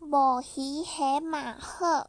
无鱼黑马喝